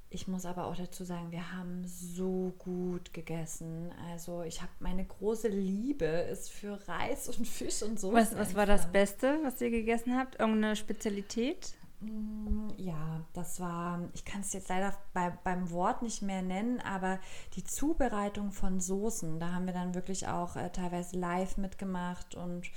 ich muss aber auch dazu sagen, wir haben so gut gegessen. Also ich habe meine große Liebe ist für Reis und Fisch und so. Was, was war das Beste, was ihr gegessen habt? Irgendeine Spezialität? Mm, Ja, das war, ich kann es jetzt leider bei, beim Wort nicht mehr nennen, aber die Zubereitung von Soßen, da haben wir dann wirklich auch äh, teilweise live mitgemacht und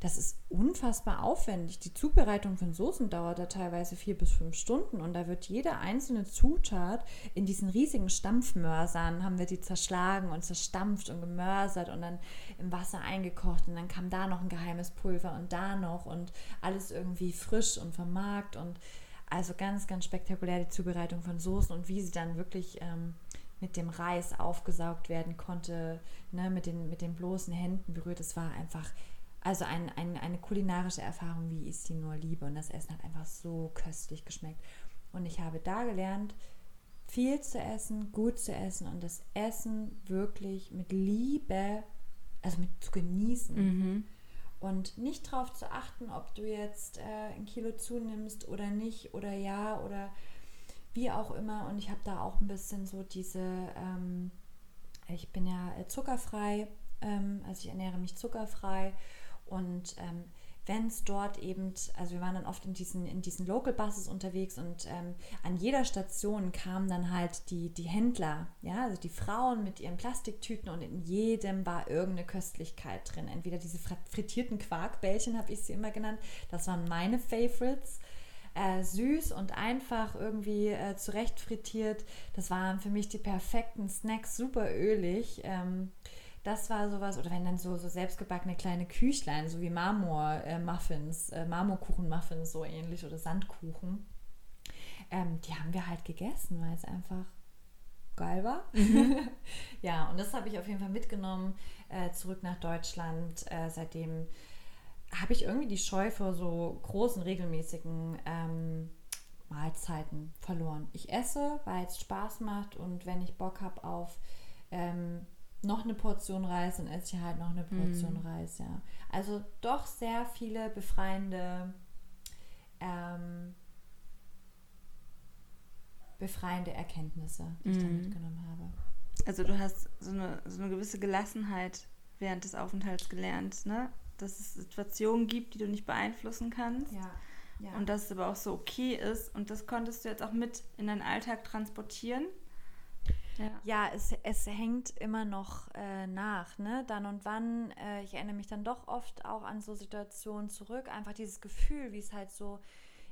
das ist unfassbar aufwendig. Die Zubereitung von Soßen dauert da teilweise vier bis fünf Stunden und da wird jede einzelne Zutat in diesen riesigen Stampfmörsern, haben wir die zerschlagen und zerstampft und gemörsert und dann im Wasser eingekocht und dann kam da noch ein geheimes Pulver und da noch und alles irgendwie frisch und vermarkt und also ganz, ganz spektakulär die Zubereitung von Soßen und wie sie dann wirklich ähm, mit dem Reis aufgesaugt werden konnte, ne, mit, den, mit den bloßen Händen berührt. Es war einfach, also ein, ein, eine kulinarische Erfahrung, wie ich sie nur liebe. Und das Essen hat einfach so köstlich geschmeckt. Und ich habe da gelernt, viel zu essen, gut zu essen und das Essen wirklich mit Liebe, also mit zu genießen Mhm. und nicht darauf zu achten, ob du jetzt äh, ein Kilo zunimmst oder nicht oder ja oder wie auch immer. Und ich habe da auch ein bisschen so diese, ähm, ich bin ja äh, zuckerfrei, ähm, also ich ernähre mich zuckerfrei und ähm, wenn es dort eben, also wir waren dann oft in diesen, in diesen Local Buses unterwegs und ähm, an jeder Station kamen dann halt die, die Händler, ja, also die Frauen mit ihren Plastiktüten und in jedem war irgendeine Köstlichkeit drin. Entweder diese fr- frittierten Quarkbällchen, habe ich sie immer genannt, das waren meine Favorites. Äh, süß und einfach irgendwie äh, zurecht frittiert. Das waren für mich die perfekten Snacks, super ölig. Ähm, das war sowas, oder wenn dann so, so selbstgebackene kleine Küchlein, so wie Marmor-Muffins, äh, Marmorkuchen-Muffins, so ähnlich, oder Sandkuchen, ähm, die haben wir halt gegessen, weil es einfach geil war. ja, und das habe ich auf jeden Fall mitgenommen, äh, zurück nach Deutschland. Äh, seitdem habe ich irgendwie die Scheu vor so großen, regelmäßigen ähm, Mahlzeiten verloren. Ich esse, weil es Spaß macht und wenn ich Bock habe auf ähm, noch eine Portion Reis, dann esse ich halt noch eine Portion mm. Reis, ja. Also doch sehr viele befreiende, ähm, befreiende Erkenntnisse, die mm. ich da mhm. mitgenommen habe. Also du hast so eine, so eine gewisse Gelassenheit während des Aufenthalts gelernt, ne? Dass es Situationen gibt, die du nicht beeinflussen kannst. Ja. ja. Und dass es aber auch so okay ist. Und das konntest du jetzt auch mit in deinen Alltag transportieren. Ja, ja es, es hängt immer noch äh, nach, ne? Dann und wann. Äh, ich erinnere mich dann doch oft auch an so Situationen zurück. Einfach dieses Gefühl, wie es halt so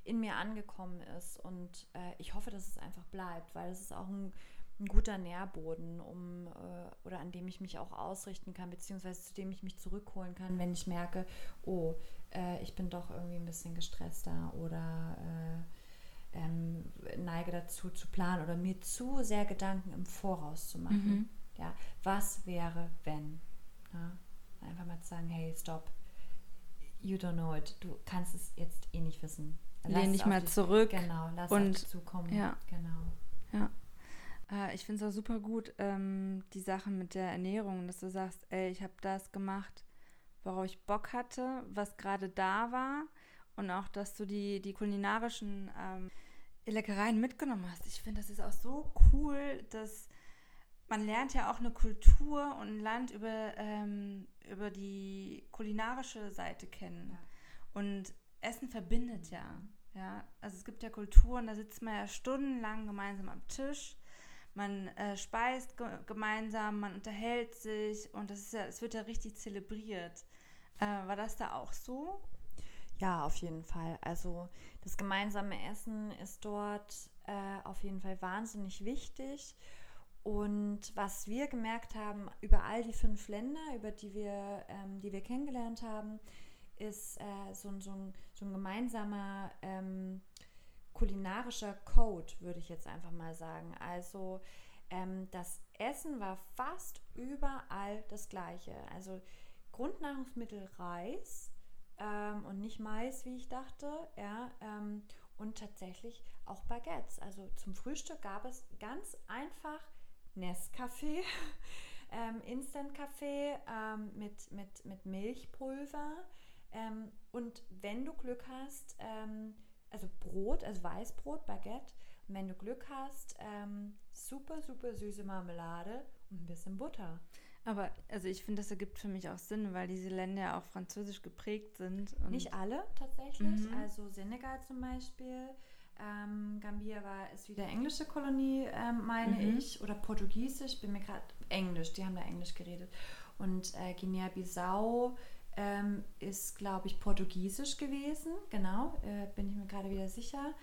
in mir angekommen ist. Und äh, ich hoffe, dass es einfach bleibt, weil es ist auch ein, ein guter Nährboden, um äh, oder an dem ich mich auch ausrichten kann, beziehungsweise zu dem ich mich zurückholen kann, wenn ich merke, oh, äh, ich bin doch irgendwie ein bisschen gestresster oder äh, ähm, neige dazu zu planen oder mir zu sehr Gedanken im Voraus zu machen. Mhm. Ja, was wäre, wenn? Ja, einfach mal zu sagen, hey, stop, you don't know it, du kannst es jetzt eh nicht wissen. Lehn dich mal dich, zurück. Genau, lass und, auf dich zukommen. Ja. Genau. Ja. Äh, ich finde es auch super gut, ähm, die Sache mit der Ernährung, dass du sagst, ey, ich habe das gemacht, worauf ich Bock hatte, was gerade da war und auch, dass du die, die kulinarischen ähm, Leckereien mitgenommen hast. Ich finde, das ist auch so cool, dass man lernt ja auch eine Kultur und ein Land über, ähm, über die kulinarische Seite kennen. Ja. Und Essen verbindet ja. Ja, also es gibt ja Kulturen, da sitzt man ja stundenlang gemeinsam am Tisch, man äh, speist ge gemeinsam, man unterhält sich und das ist ja, es wird ja richtig zelebriert. Äh, war das da auch so? Ja, auf jeden Fall. Also das gemeinsame Essen ist dort äh, auf jeden Fall wahnsinnig wichtig. Und was wir gemerkt haben über all die fünf Länder, über die wir, ähm, die wir kennengelernt haben, ist äh, so, so, ein, so ein gemeinsamer ähm, kulinarischer Code, würde ich jetzt einfach mal sagen. Also ähm, das Essen war fast überall das gleiche. Also Grundnahrungsmittel Reis, ähm, und nicht Mais, wie ich dachte. Ja, ähm, und tatsächlich auch Baguettes. Also zum Frühstück gab es ganz einfach Nescafé, ähm, Instant-Kaffee ähm, mit, mit, mit Milchpulver. Ähm, und wenn du Glück hast, ähm, also Brot, also Weißbrot, Baguette. Und wenn du Glück hast, super, super süße Marmelade und ein bisschen Butter. Aber also ich finde, das ergibt für mich auch Sinn, weil diese Länder ja auch französisch geprägt sind. Nicht alle tatsächlich. Mhm. Also Senegal zum Beispiel. Ähm, Gambia war ist wieder englische Kolonie, ähm, meine mhm. ich, oder Portugiesisch. Bin mir gerade Englisch. Die haben da Englisch geredet. Und äh, Guinea-Bissau ähm, ist, glaube ich, Portugiesisch gewesen. Genau, äh, bin ich mir gerade wieder sicher.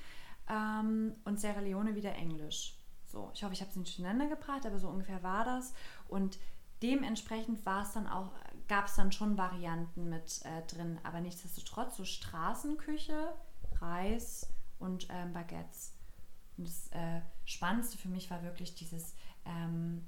Ähm, und Sierra Leone wieder Englisch. So, ich hoffe, ich habe es nicht durcheinander gebracht, aber so ungefähr war das. Und dementsprechend war es dann auch, gab es dann schon Varianten mit äh, drin, aber nichtsdestotrotz so Straßenküche, Reis und ähm, Baguettes. Und das äh, Spannendste für mich war wirklich dieses, ähm,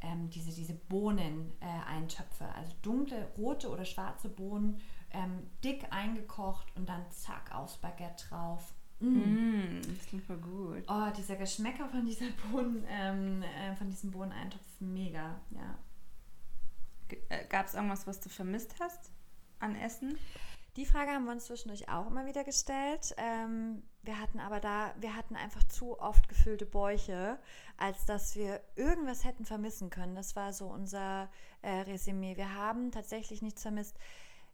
ähm, diese, diese Bohnen-Eintöpfe, äh, also dunkle, rote oder schwarze Bohnen, ähm, dick eingekocht und dann zack aufs Baguette drauf Mm. Mm, das klingt voll gut. Oh, dieser Geschmäcker von dieser Bohnen, ähm, äh, von diesem Bohneneintopf, mega, ja. Äh, Gab es irgendwas, was du vermisst hast an Essen? Die Frage haben wir uns zwischendurch auch immer wieder gestellt. Ähm, wir hatten aber da, wir hatten einfach zu oft gefüllte Bäuche, als dass wir irgendwas hätten vermissen können. Das war so unser äh, Resümee. Wir haben tatsächlich nichts vermisst.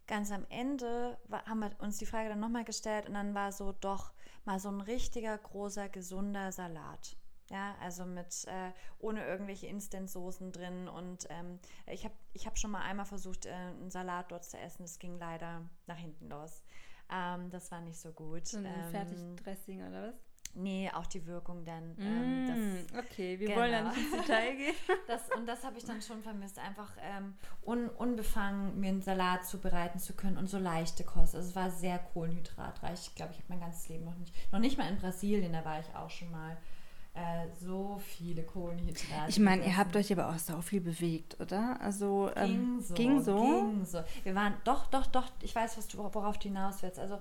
Ganz am Ende war, haben wir uns die Frage dann nochmal gestellt und dann war so, doch, mal so ein richtiger, großer, gesunder Salat. Ja, also mit äh, ohne irgendwelche Instant-Soßen drin. Und ähm, ich habe ich hab schon mal einmal versucht, äh, einen Salat dort zu essen. Es ging leider nach hinten los. Ähm, das war nicht so gut. So ein ähm, Fertigdressing oder was? Nee, auch die Wirkung dann. Ähm, mm, das, okay, wir genau. wollen da nicht ins Detail gehen. das, und das habe ich dann schon vermisst, einfach ähm, un, unbefangen mir einen Salat zubereiten zu können und so leichte Kost. Also es war sehr kohlenhydratreich. Ich glaube, ich habe mein ganzes Leben noch nicht, noch nicht mal in Brasilien, da war ich auch schon mal. Äh, so viele Kohlenhydrate. Ich meine, ihr habt euch aber auch so viel bewegt, oder? Also ähm, ging, so, ging so. Ging so. Wir waren doch, doch, doch. Ich weiß, was du, worauf du hinaus willst. Also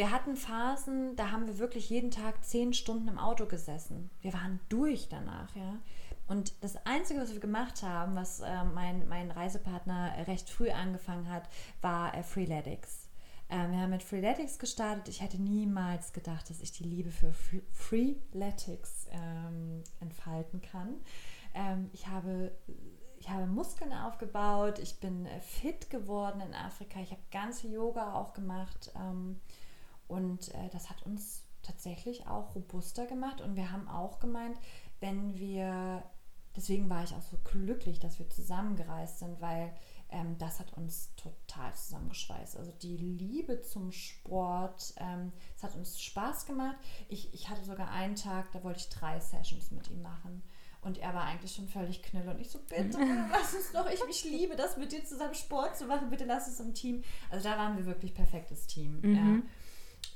wir hatten Phasen, da haben wir wirklich jeden Tag zehn Stunden im Auto gesessen. Wir waren durch danach, ja. Und das Einzige, was wir gemacht haben, was äh, mein, mein Reisepartner recht früh angefangen hat, war äh, Freeletics. Ähm, wir haben mit Freeletics gestartet. Ich hätte niemals gedacht, dass ich die Liebe für Free Freeletics ähm, entfalten kann. Ähm, ich habe ich habe Muskeln aufgebaut, ich bin äh, fit geworden in Afrika, ich habe ganz viel Yoga auch gemacht ähm, und äh, das hat uns tatsächlich auch robuster gemacht und wir haben auch gemeint, wenn wir, deswegen war ich auch so glücklich, dass wir zusammengereist sind, weil ähm, das hat uns total zusammengeschweißt. Also die Liebe zum Sport, ähm, es hat uns Spaß gemacht. Ich, ich hatte sogar einen Tag, da wollte ich drei Sessions mit ihm machen. Und er war eigentlich schon völlig knüll. Und ich so, bitte, lass uns doch, ich, ich liebe das, mit dir zusammen Sport zu machen, bitte lass es im Team. Also da waren wir wirklich perfektes Team. Mhm. Ja.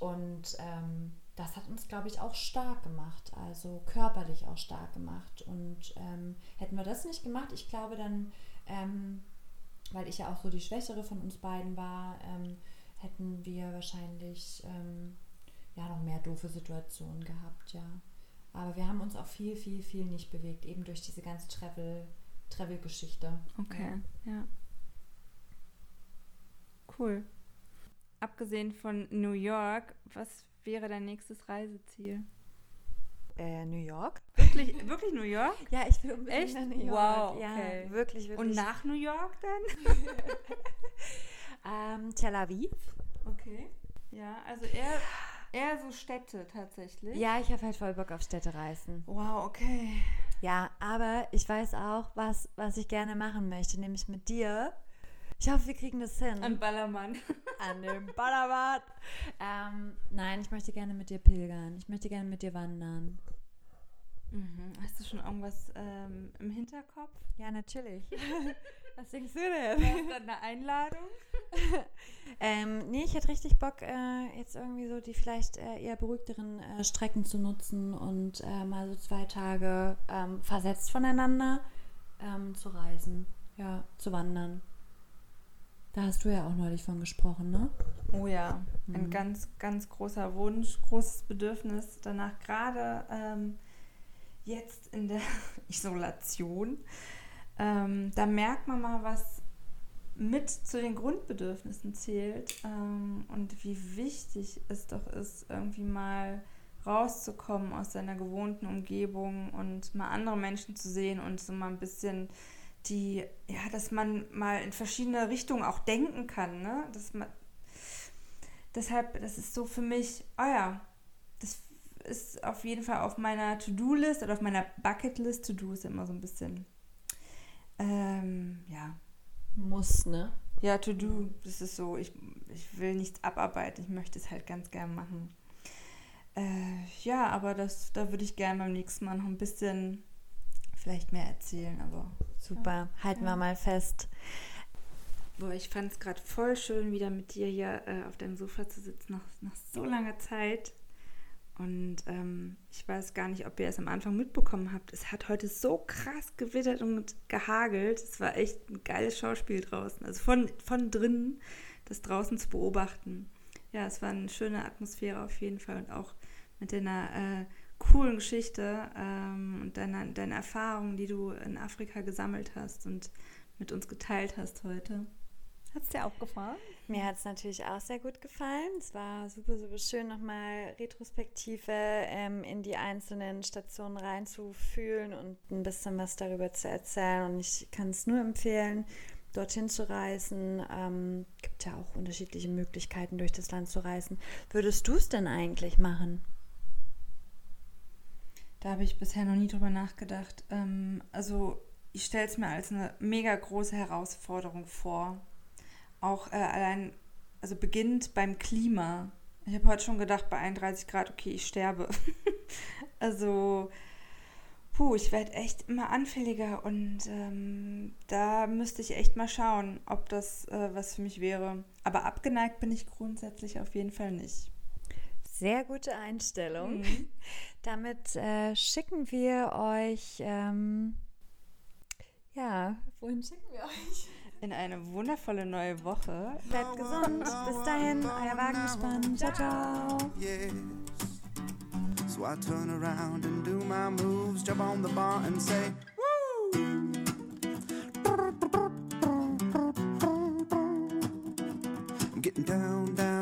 Und ähm, das hat uns, glaube ich, auch stark gemacht, also körperlich auch stark gemacht. Und ähm, hätten wir das nicht gemacht, ich glaube dann, ähm, weil ich ja auch so die Schwächere von uns beiden war, ähm, hätten wir wahrscheinlich ähm, ja noch mehr doofe Situationen gehabt, ja. Aber wir haben uns auch viel, viel, viel nicht bewegt, eben durch diese ganze Travel, Travel-Geschichte. Okay, ja. ja. Cool. Abgesehen von New York, was wäre dein nächstes Reiseziel? Äh, New York. Wirklich, wirklich New York? Ja, ich will unbedingt Echt? nach New York. Wow, okay. Ja, wirklich, wirklich. Und nach New York dann? ähm, Tel Aviv. Okay. Ja, also eher Eher so Städte tatsächlich. Ja, ich habe halt voll Bock auf Städtereisen. Wow, okay. Ja, aber ich weiß auch, was, was ich gerne machen möchte, nämlich mit dir. Ich hoffe, wir kriegen das hin. An Ballermann. An dem Ballermann. Ähm, nein, ich möchte gerne mit dir pilgern. Ich möchte gerne mit dir wandern. Mhm. Hast du schon irgendwas ähm, im Hinterkopf? Ja, natürlich. Was denkst du denn? Ist das eine Einladung? ähm, nee, ich hätte richtig Bock, äh, jetzt irgendwie so die vielleicht äh, eher beruhigteren äh, Strecken zu nutzen und äh, mal so zwei Tage ähm, versetzt voneinander ähm, zu reisen, ja, zu wandern. Da hast du ja auch neulich von gesprochen, ne? Oh ja, mhm. ein ganz, ganz großer Wunsch, großes Bedürfnis danach, gerade ähm, jetzt in der Isolation ähm, da merkt man mal, was mit zu den Grundbedürfnissen zählt ähm, und wie wichtig es doch ist, irgendwie mal rauszukommen aus seiner gewohnten Umgebung und mal andere Menschen zu sehen und so mal ein bisschen die, ja, dass man mal in verschiedene Richtungen auch denken kann, ne? Dass man, deshalb, das ist so für mich, oh ja, das ist auf jeden Fall auf meiner To-Do-List oder auf meiner Bucket-List. To-Do ist immer so ein bisschen ähm, ja. Muss, ne? Ja, to do. Das ist so, ich, ich will nichts abarbeiten, ich möchte es halt ganz gern machen. Äh, ja, aber das, da würde ich gerne beim nächsten Mal noch ein bisschen vielleicht mehr erzählen, aber. Super, ja, halten wir mal fest. Boah, ich fand es gerade voll schön, wieder mit dir hier äh, auf deinem Sofa zu sitzen, nach, nach so langer Zeit. Und ähm, ich weiß gar nicht, ob ihr es am Anfang mitbekommen habt. Es hat heute so krass gewittert und gehagelt. Es war echt ein geiles Schauspiel draußen. Also von, von drinnen das draußen zu beobachten. Ja, es war eine schöne Atmosphäre auf jeden Fall und auch mit deiner äh, coolen Geschichte ähm, und deiner, deiner Erfahrungen, die du in Afrika gesammelt hast und mit uns geteilt hast heute. Hat es dir auch gefallen? Mir hat es natürlich auch sehr gut gefallen. Es war super, super schön, nochmal Retrospektive ähm, in die einzelnen Stationen reinzufühlen und ein bisschen was darüber zu erzählen. Und ich kann es nur empfehlen, dorthin zu reisen. Ähm, gibt ja auch unterschiedliche Möglichkeiten, durch das Land zu reisen. Würdest du es denn eigentlich machen? Da habe ich bisher noch nie drüber nachgedacht. Ähm, also ich stelle es mir als eine mega große Herausforderung vor auch äh, allein, also beginnt beim Klima. Ich habe heute schon gedacht, bei 31 Grad, okay, ich sterbe. also, puh, ich werde echt immer anfälliger und ähm, da müsste ich echt mal schauen, ob das äh, was für mich wäre. Aber abgeneigt bin ich grundsätzlich auf jeden Fall nicht. Sehr gute Einstellung. Mhm. Damit äh, schicken wir euch. Ähm, ja, wohin schicken wir euch? In eine wundervolle neue Woche. Bleibt gesund. Bis dahin, euer Wagen Wagenspann. Ciao, ciao. Yes. So I turn around and do my moves, jump on the bar and say, Woo! I'm getting down, down.